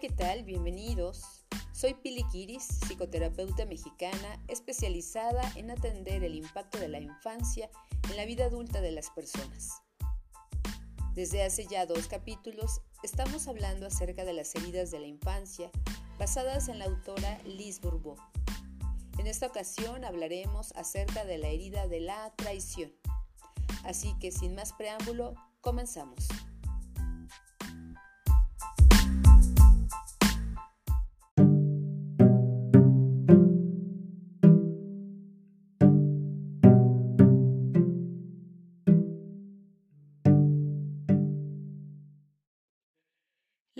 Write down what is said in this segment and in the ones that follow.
¿qué tal? Bienvenidos. Soy Pili Kiris, psicoterapeuta mexicana especializada en atender el impacto de la infancia en la vida adulta de las personas. Desde hace ya dos capítulos estamos hablando acerca de las heridas de la infancia basadas en la autora Liz Bourbeau. En esta ocasión hablaremos acerca de la herida de la traición. Así que sin más preámbulo, comenzamos.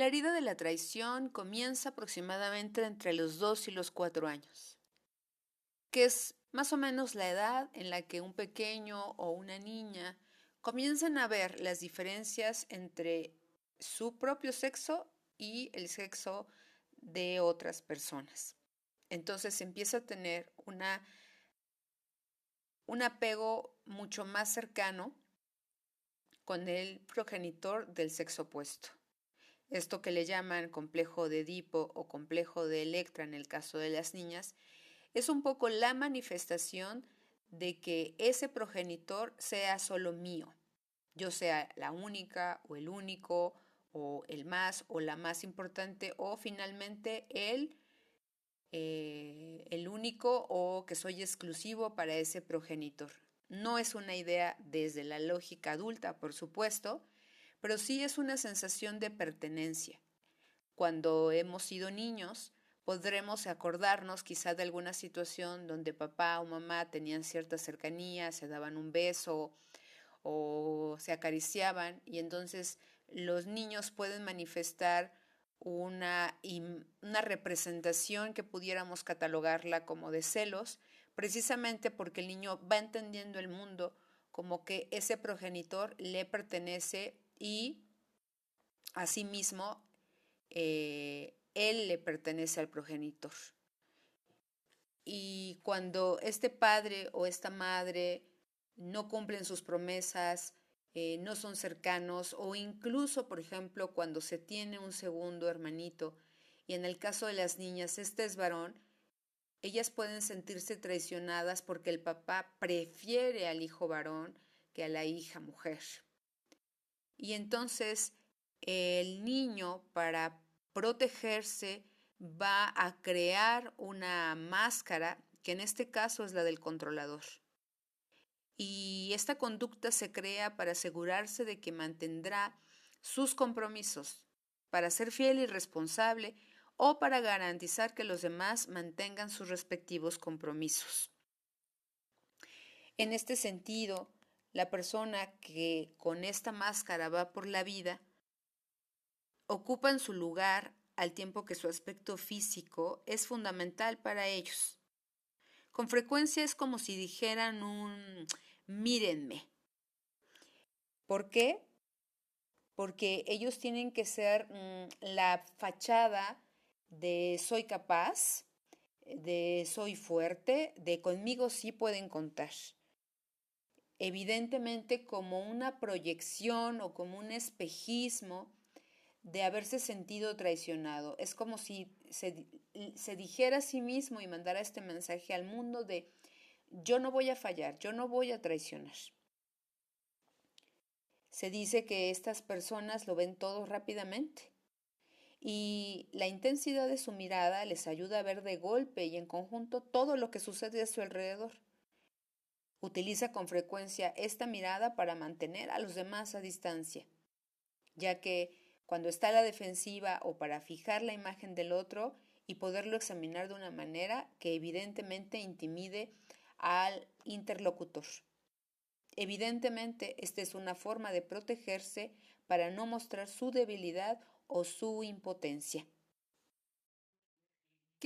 La herida de la traición comienza aproximadamente entre los 2 y los 4 años, que es más o menos la edad en la que un pequeño o una niña comienzan a ver las diferencias entre su propio sexo y el sexo de otras personas. Entonces empieza a tener una, un apego mucho más cercano con el progenitor del sexo opuesto esto que le llaman complejo de Edipo o complejo de Electra en el caso de las niñas, es un poco la manifestación de que ese progenitor sea solo mío, yo sea la única o el único o el más o la más importante o finalmente el, eh, el único o que soy exclusivo para ese progenitor. No es una idea desde la lógica adulta, por supuesto, pero sí es una sensación de pertenencia. Cuando hemos sido niños, podremos acordarnos quizá de alguna situación donde papá o mamá tenían cierta cercanía, se daban un beso o se acariciaban y entonces los niños pueden manifestar una, una representación que pudiéramos catalogarla como de celos, precisamente porque el niño va entendiendo el mundo como que ese progenitor le pertenece y asimismo eh, él le pertenece al progenitor. Y cuando este padre o esta madre no cumplen sus promesas, eh, no son cercanos o incluso, por ejemplo, cuando se tiene un segundo hermanito y en el caso de las niñas este es varón, ellas pueden sentirse traicionadas porque el papá prefiere al hijo varón que a la hija mujer. Y entonces el niño para protegerse va a crear una máscara que en este caso es la del controlador. Y esta conducta se crea para asegurarse de que mantendrá sus compromisos, para ser fiel y responsable o para garantizar que los demás mantengan sus respectivos compromisos. En este sentido, la persona que con esta máscara va por la vida ocupa su lugar al tiempo que su aspecto físico es fundamental para ellos. Con frecuencia es como si dijeran un mírenme. ¿Por qué? Porque ellos tienen que ser mm, la fachada de soy capaz, de soy fuerte, de conmigo sí pueden contar evidentemente como una proyección o como un espejismo de haberse sentido traicionado. Es como si se, dijera a sí mismo y mandara este mensaje al mundo de yo no voy a fallar, yo no voy a traicionar. Se dice que estas personas lo ven todo rápidamente y la intensidad de su mirada les ayuda a ver de golpe y en conjunto todo lo que sucede a su alrededor. Utiliza con frecuencia esta mirada para mantener a los demás a distancia, ya que cuando está a la defensiva o para fijar la imagen del otro y poderlo examinar de una manera que evidentemente intimide al interlocutor. Evidentemente, esta es una forma de protegerse para no mostrar su debilidad o su impotencia.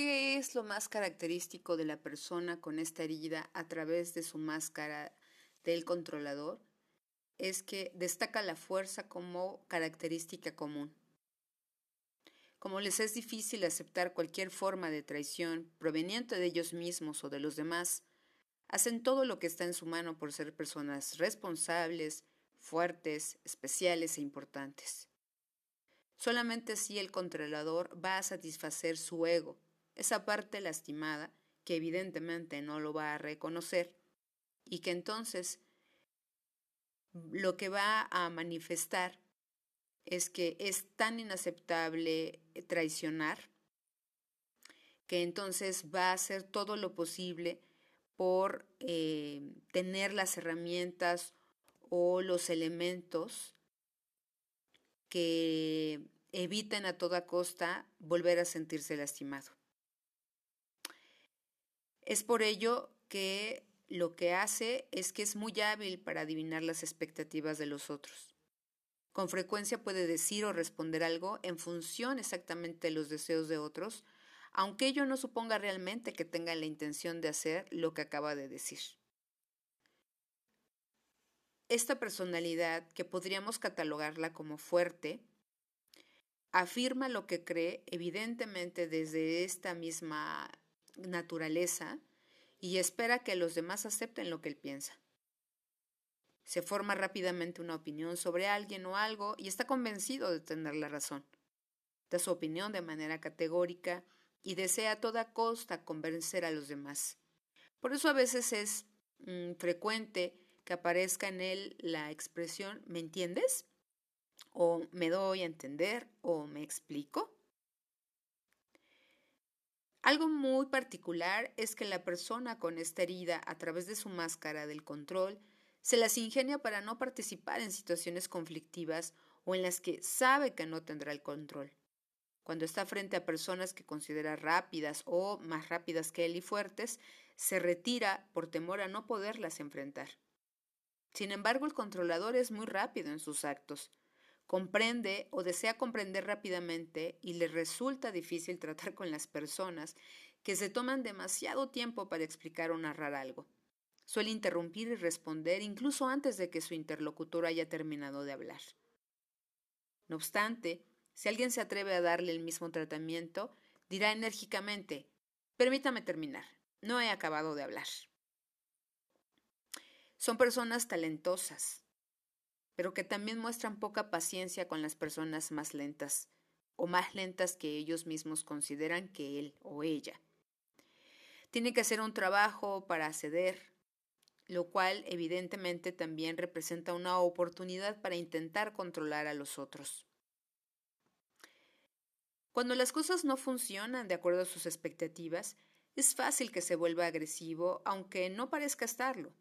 ¿Qué es lo más característico de la persona con esta herida a través de su máscara del controlador? Es que destaca la fuerza como característica común. Como les es difícil aceptar cualquier forma de traición proveniente de ellos mismos o de los demás, hacen todo lo que está en su mano por ser personas responsables, fuertes, especiales e importantes. Solamente si el controlador va a satisfacer su ego, esa parte lastimada que evidentemente no lo va a reconocer y que entonces lo que va a manifestar es que es tan inaceptable traicionar que entonces va a hacer todo lo posible por eh, tener las herramientas o los elementos que eviten a toda costa volver a sentirse lastimado. Es por ello que lo que hace es que es muy hábil para adivinar las expectativas de los otros. Con frecuencia puede decir o responder algo en función exactamente de los deseos de otros, aunque ello no suponga realmente que tenga la intención de hacer lo que acaba de decir. Esta personalidad, que podríamos catalogarla como fuerte, afirma lo que cree evidentemente desde esta misma naturaleza y espera que los demás acepten lo que él piensa. Se forma rápidamente una opinión sobre alguien o algo y está convencido de tener la razón. Da su opinión de manera categórica y desea a toda costa convencer a los demás. Por eso a veces es mm, frecuente que aparezca en él la expresión ¿me entiendes? o me doy a entender o me explico. Algo muy particular es que la persona con esta herida a través de su máscara del control se las ingenia para no participar en situaciones conflictivas o en las que sabe que no tendrá el control. Cuando está frente a personas que considera rápidas o más rápidas que él y fuertes, se retira por temor a no poderlas enfrentar. Sin embargo, el controlador es muy rápido en sus actos. Comprende o desea comprender rápidamente y le resulta difícil tratar con las personas que se toman demasiado tiempo para explicar o narrar algo. Suele interrumpir y responder incluso antes de que su interlocutor haya terminado de hablar. No obstante, si alguien se atreve a darle el mismo tratamiento, dirá enérgicamente Permítame terminar, no he acabado de hablar. Son personas talentosas, pero que también muestran poca paciencia con las personas más lentas, o más lentas que ellos mismos consideran que él o ella. Tiene que hacer un trabajo para ceder, lo cual evidentemente también representa una oportunidad para intentar controlar a los otros. Cuando las cosas no funcionan de acuerdo a sus expectativas, es fácil que se vuelva agresivo, aunque no parezca estarlo,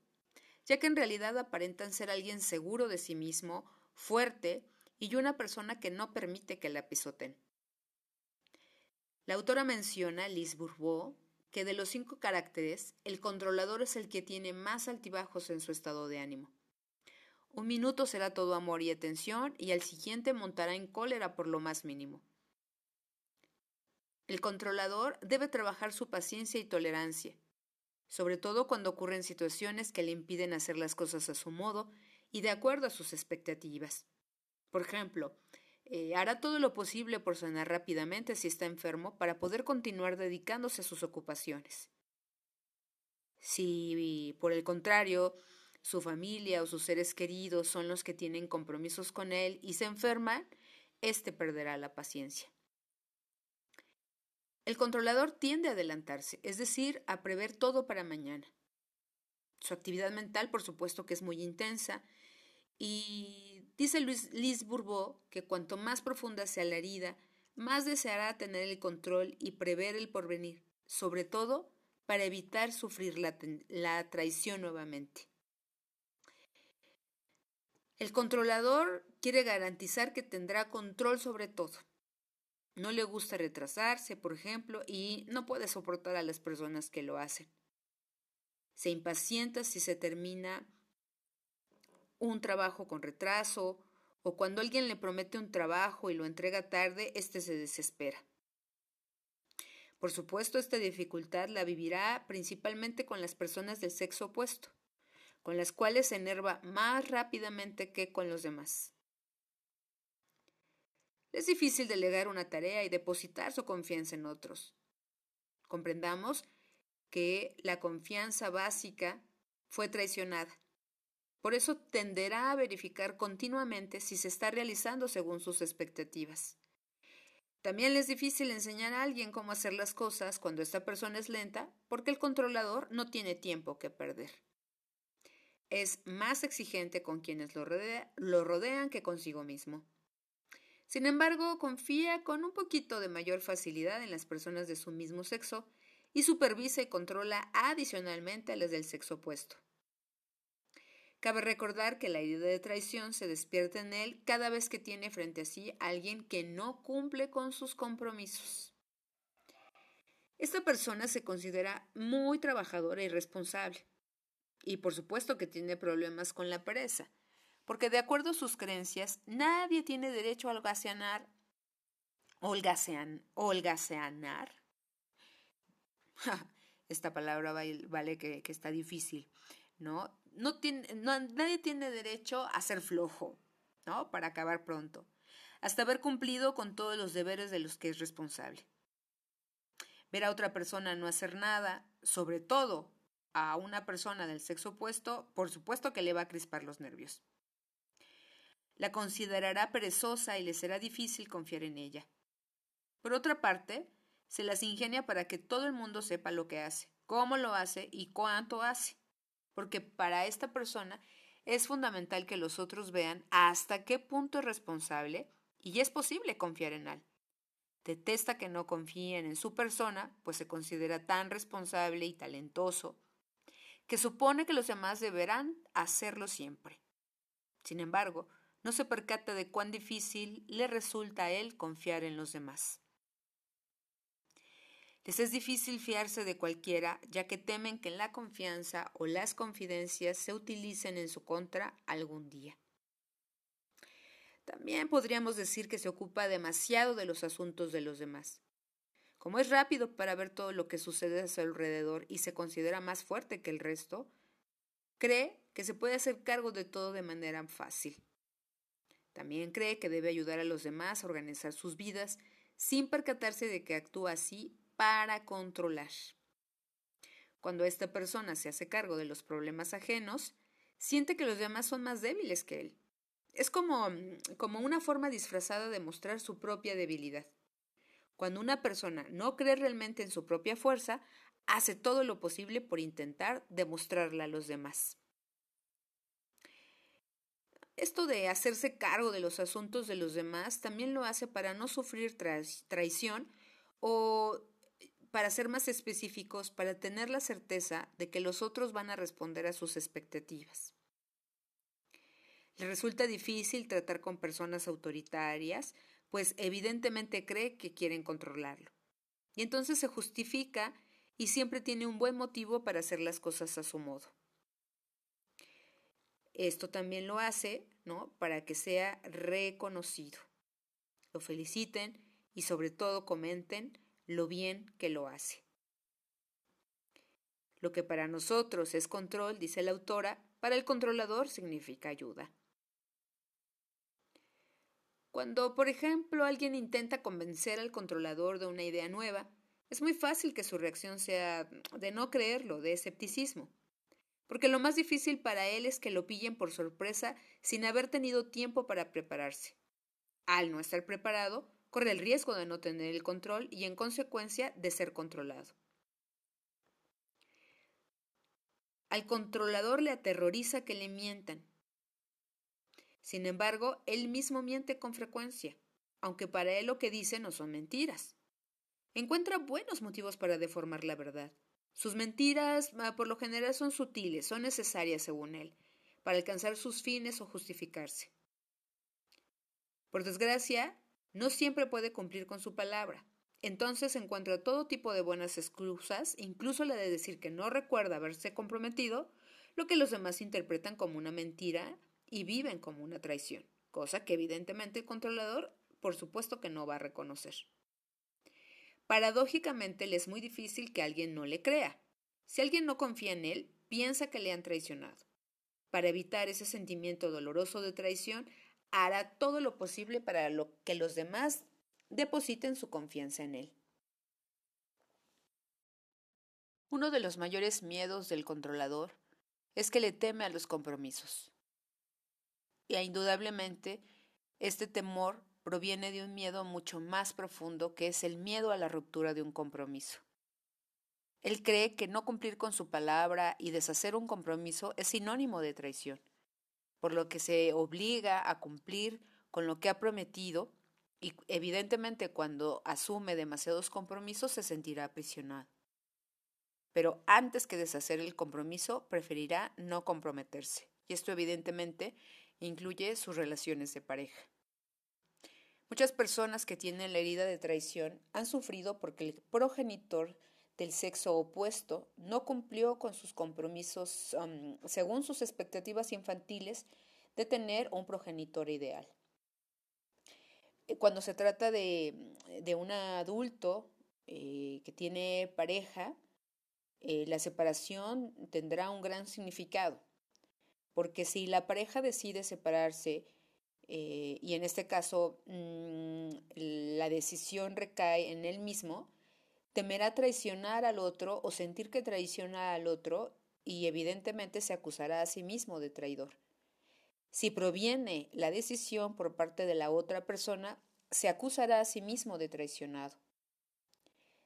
ya que en realidad aparentan ser alguien seguro de sí mismo, fuerte y una persona que no permite que la pisoten. La autora menciona, Liz Bourbeau, que de los cinco caracteres, el controlador es el que tiene más altibajos en su estado de ánimo. Un minuto será todo amor y atención y al siguiente montará en cólera por lo más mínimo. El controlador debe trabajar su paciencia y tolerancia, sobre todo cuando ocurren situaciones que le impiden hacer las cosas a su modo y de acuerdo a sus expectativas. Por ejemplo, eh, hará todo lo posible por sanar rápidamente si está enfermo para poder continuar dedicándose a sus ocupaciones. Si, por el contrario, su familia o sus seres queridos son los que tienen compromisos con él y se enferman, éste perderá la paciencia. El controlador tiende a adelantarse, es decir, a prever todo para mañana. Su actividad mental, por supuesto, que es muy intensa, y dice Luis, Liz Bourbeau que cuanto más profunda sea la herida, más deseará tener el control y prever el porvenir, sobre todo para evitar sufrir la, la traición nuevamente. El controlador quiere garantizar que tendrá control sobre todo. No le gusta retrasarse, por ejemplo, y no puede soportar a las personas que lo hacen. Se impacienta si se termina un trabajo con retraso o cuando alguien le promete un trabajo y lo entrega tarde, éste se desespera. Por supuesto, esta dificultad la vivirá principalmente con las personas del sexo opuesto, con las cuales se enerva más rápidamente que con los demás. Es difícil delegar una tarea y depositar su confianza en otros. Comprendamos que la confianza básica fue traicionada. Por eso tenderá a verificar continuamente si se está realizando según sus expectativas. También es difícil enseñar a alguien cómo hacer las cosas cuando esta persona es lenta porque el controlador no tiene tiempo que perder. Es más exigente con quienes lo, lo rodean que consigo mismo. Sin embargo, confía con un poquito de mayor facilidad en las personas de su mismo sexo y supervisa y controla adicionalmente a las del sexo opuesto. Cabe recordar que la idea de traición se despierta en él cada vez que tiene frente a sí a alguien que no cumple con sus compromisos. Esta persona se considera muy trabajadora y responsable. Y por supuesto que tiene problemas con la pereza, porque de acuerdo a sus creencias, nadie tiene derecho a holgazanear, holgasean, holgaseanar. Esta palabra vale que, está difícil, ¿no? no nadie tiene derecho a ser flojo, ¿no? Para acabar pronto, hasta haber cumplido con todos los deberes de los que es responsable. Ver a otra persona no hacer nada, sobre todo a una persona del sexo opuesto, por supuesto que le va a crispar los nervios. La considerará perezosa y le será difícil confiar en ella. Por otra parte, se las ingenia para que todo el mundo sepa lo que hace, cómo lo hace y cuánto hace porque para esta persona es fundamental que los otros vean hasta qué punto es responsable y es posible confiar en él. Detesta que no confíen en su persona, pues se considera tan responsable y talentoso, que supone que los demás deberán hacerlo siempre. Sin embargo, no se percata de cuán difícil le resulta a él confiar en los demás. Les es difícil fiarse de cualquiera, ya que temen que la confianza o las confidencias se utilicen en su contra algún día. También podríamos decir que se ocupa demasiado de los asuntos de los demás. Como es rápido para ver todo lo que sucede a su alrededor y se considera más fuerte que el resto, cree que se puede hacer cargo de todo de manera fácil. También cree que debe ayudar a los demás a organizar sus vidas sin percatarse de que actúa así para controlar. Cuando esta persona se hace cargo de los problemas ajenos, siente que los demás son más débiles que él. Es como, como una forma disfrazada de mostrar su propia debilidad. Cuando una persona no cree realmente en su propia fuerza, hace todo lo posible por intentar demostrarla a los demás. Esto de hacerse cargo de los asuntos de los demás también lo hace para no sufrir traición o para ser más específicos, para tener la certeza de que los otros van a responder a sus expectativas. Le resulta difícil tratar con personas autoritarias, pues evidentemente cree que quieren controlarlo. Y entonces se justifica y siempre tiene un buen motivo para hacer las cosas a su modo. Esto también lo hace, ¿no? Para que sea reconocido. Lo feliciten y sobre todo comenten lo bien que lo hace. Lo que para nosotros es control, dice la autora, para el controlador significa ayuda. Cuando, por ejemplo, alguien intenta convencer al controlador de una idea nueva, es muy fácil que su reacción sea de no creerlo, de escepticismo, porque lo más difícil para él es que lo pillen por sorpresa sin haber tenido tiempo para prepararse. Al no estar preparado, corre el riesgo de no tener el control y en consecuencia de ser controlado. Al controlador le aterroriza que le mientan. Sin embargo, él mismo miente con frecuencia, aunque para él lo que dice no son mentiras. Encuentra buenos motivos para deformar la verdad. Sus mentiras ah, por lo general son sutiles, son necesarias según él, para alcanzar sus fines o justificarse. Por desgracia, no siempre puede cumplir con su palabra. Entonces encuentra todo tipo de buenas excusas, incluso la de decir que no recuerda haberse comprometido, lo que los demás interpretan como una mentira y viven como una traición, cosa que evidentemente el controlador por supuesto que no va a reconocer. Paradójicamente le es muy difícil que alguien no le crea. Si alguien no confía en él, piensa que le han traicionado. Para evitar ese sentimiento doloroso de traición, hará todo lo posible para que los demás depositen su confianza en él. Uno de los mayores miedos del controlador es que le teme a los compromisos. Y indudablemente este temor proviene de un miedo mucho más profundo que es el miedo a la ruptura de un compromiso. Él cree que no cumplir con su palabra y deshacer un compromiso es sinónimo de traición, por lo que se obliga a cumplir con lo que ha prometido y evidentemente cuando asume demasiados compromisos se sentirá aprisionado. Pero antes que deshacer el compromiso, preferirá no comprometerse. Y esto evidentemente incluye sus relaciones de pareja. Muchas personas que tienen la herida de traición han sufrido porque el progenitor del sexo opuesto no cumplió con sus compromisos según sus expectativas infantiles de tener un progenitor ideal. Eh, cuando se trata de, un adulto eh, que tiene pareja, eh, la separación tendrá un gran significado, porque si la pareja decide separarse, y en este caso mm, la decisión recae en él mismo, temerá traicionar al otro o sentir que traiciona al otro y evidentemente se acusará a sí mismo de traidor. Si proviene la decisión por parte de la otra persona, se acusará a sí mismo de traicionado,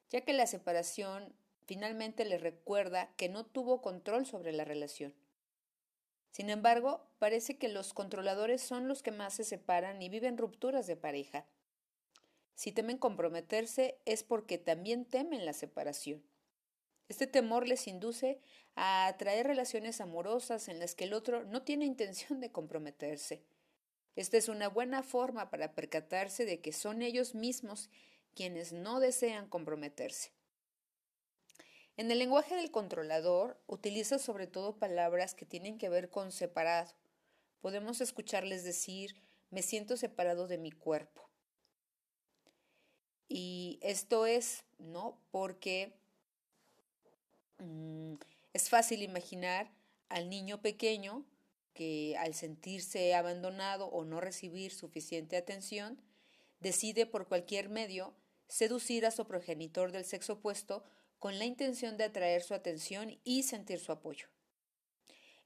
ya que la separación finalmente le recuerda que no tuvo control sobre la relación. Sin embargo, parece que los controladores son los que más se separan y viven rupturas de pareja. Si temen comprometerse es porque también temen la separación. Este temor les induce a atraer relaciones amorosas en las que el otro no tiene intención de comprometerse. Esta es una buena forma para percatarse de que son ellos mismos quienes no desean comprometerse. En el lenguaje del controlador utiliza sobre todo palabras que tienen que ver con separado. Podemos escucharles decir me siento separado de mi cuerpo. Y esto es, ¿no? Porque mm, es fácil imaginar al niño pequeño que al sentirse abandonado o no recibir suficiente atención, decide por cualquier medio seducir a su progenitor del sexo opuesto con la intención de atraer su atención y sentir su apoyo.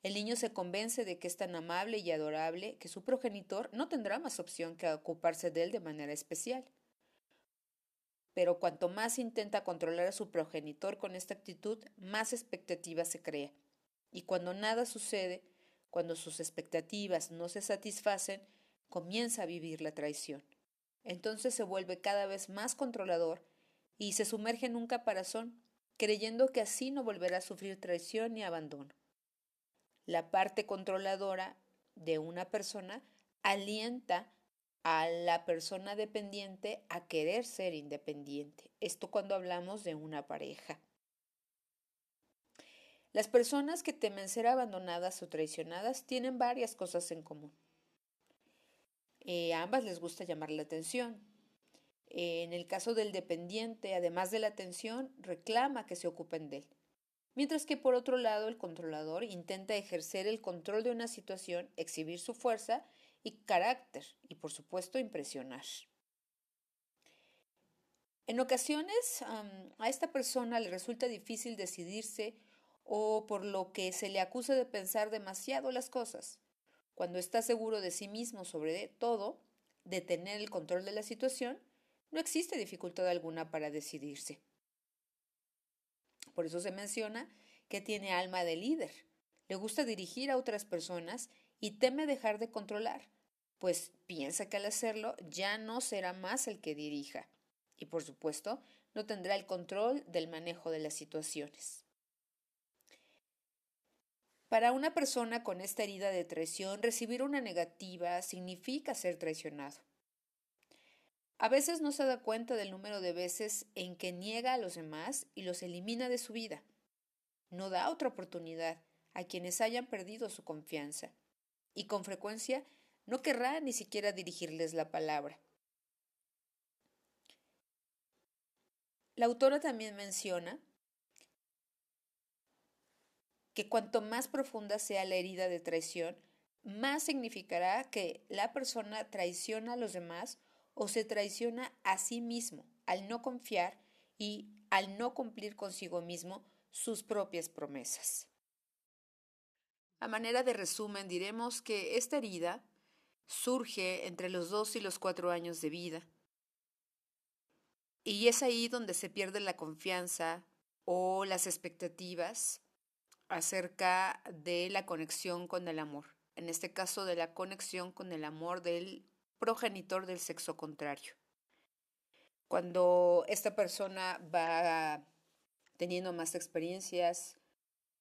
El niño se convence de que es tan amable y adorable que su progenitor no tendrá más opción que ocuparse de él de manera especial pero cuanto más intenta controlar a su progenitor con esta actitud, más expectativas se crea. Y cuando nada sucede, cuando sus expectativas no se satisfacen, comienza a vivir la traición. Entonces se vuelve cada vez más controlador y se sumerge en un caparazón, creyendo que así no volverá a sufrir traición ni abandono. La parte controladora de una persona alienta a la persona dependiente a querer ser independiente. Esto cuando hablamos de una pareja. Las personas que temen ser abandonadas o traicionadas tienen varias cosas en común. Eh, a ambas les gusta llamar la atención. En el caso del dependiente, además de la atención, reclama que se ocupen de él. Mientras que por otro lado, el controlador intenta ejercer el control de una situación, exhibir su fuerza y carácter y por supuesto impresionar. En ocasiones a esta persona le resulta difícil decidirse o por lo que se le acusa de pensar demasiado las cosas. Cuando está seguro de sí mismo sobre todo, de tener el control de la situación, no existe dificultad alguna para decidirse. Por eso se menciona que tiene alma de líder. Le gusta dirigir a otras personas y teme dejar de controlar, pues piensa que al hacerlo ya no será más el que dirija y por supuesto no tendrá el control del manejo de las situaciones. Para una persona con esta herida de traición, recibir una negativa significa ser traicionado. A veces no se da cuenta del número de veces en que niega a los demás y los elimina de su vida. No da otra oportunidad a quienes hayan perdido su confianza y con frecuencia no querrá ni siquiera dirigirles la palabra. La autora también menciona que cuanto más profunda sea la herida de traición, más significará que la persona traiciona a los demás o se traiciona a sí mismo al no confiar y al no cumplir consigo mismo sus propias promesas. A manera de resumen, diremos que esta herida surge entre los dos y los cuatro años de vida. Y es ahí donde se pierde la confianza o las expectativas acerca de la conexión con el amor. En este caso, de la conexión con el amor del progenitor del sexo contrario. Cuando esta persona va teniendo más experiencias,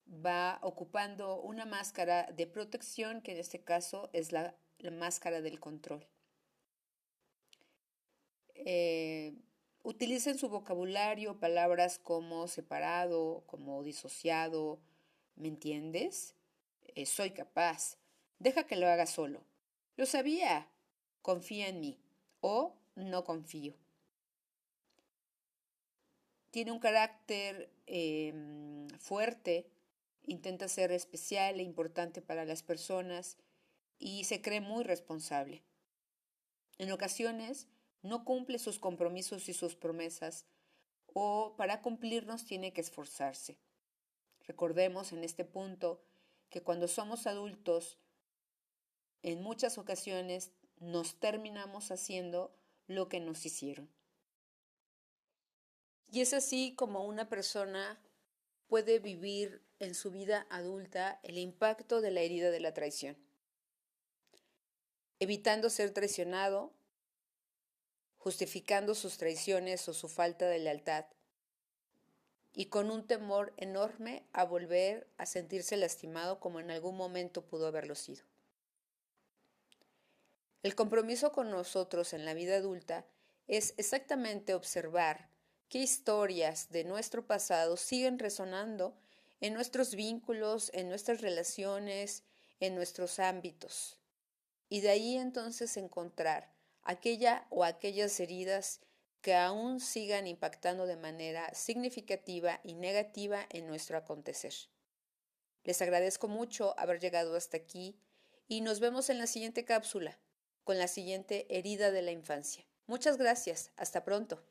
va ocupando una máscara de protección, que en este caso es la, máscara del control. Eh, utiliza en su vocabulario palabras como separado, como disociado, ¿me entiendes? Eh, soy capaz, deja que lo haga solo. Lo sabía, confía en mí o no confío tiene un carácter em, fuerte, intenta ser especial e importante para las personas y se cree muy responsable. En ocasiones no cumple sus compromisos y sus promesas o para cumplirnos tiene que esforzarse. Recordemos en este punto que cuando somos adultos, en muchas ocasiones nos terminamos haciendo lo que nos hicieron. Y es así como una persona puede vivir en su vida adulta el impacto de la herida de la traición, evitando ser traicionado, justificando sus traiciones o su falta de lealtad, y con un temor enorme a volver a sentirse lastimado como en algún momento pudo haberlo sido. El compromiso con nosotros en la vida adulta es exactamente observar qué historias de nuestro pasado siguen resonando en nuestros vínculos, en nuestras relaciones, en nuestros ámbitos. Y de ahí entonces encontrar aquella o aquellas heridas que aún sigan impactando de manera significativa y negativa en nuestro acontecer. Les agradezco mucho haber llegado hasta aquí y nos vemos en la siguiente cápsula con la siguiente herida de la infancia. Muchas gracias. Hasta pronto.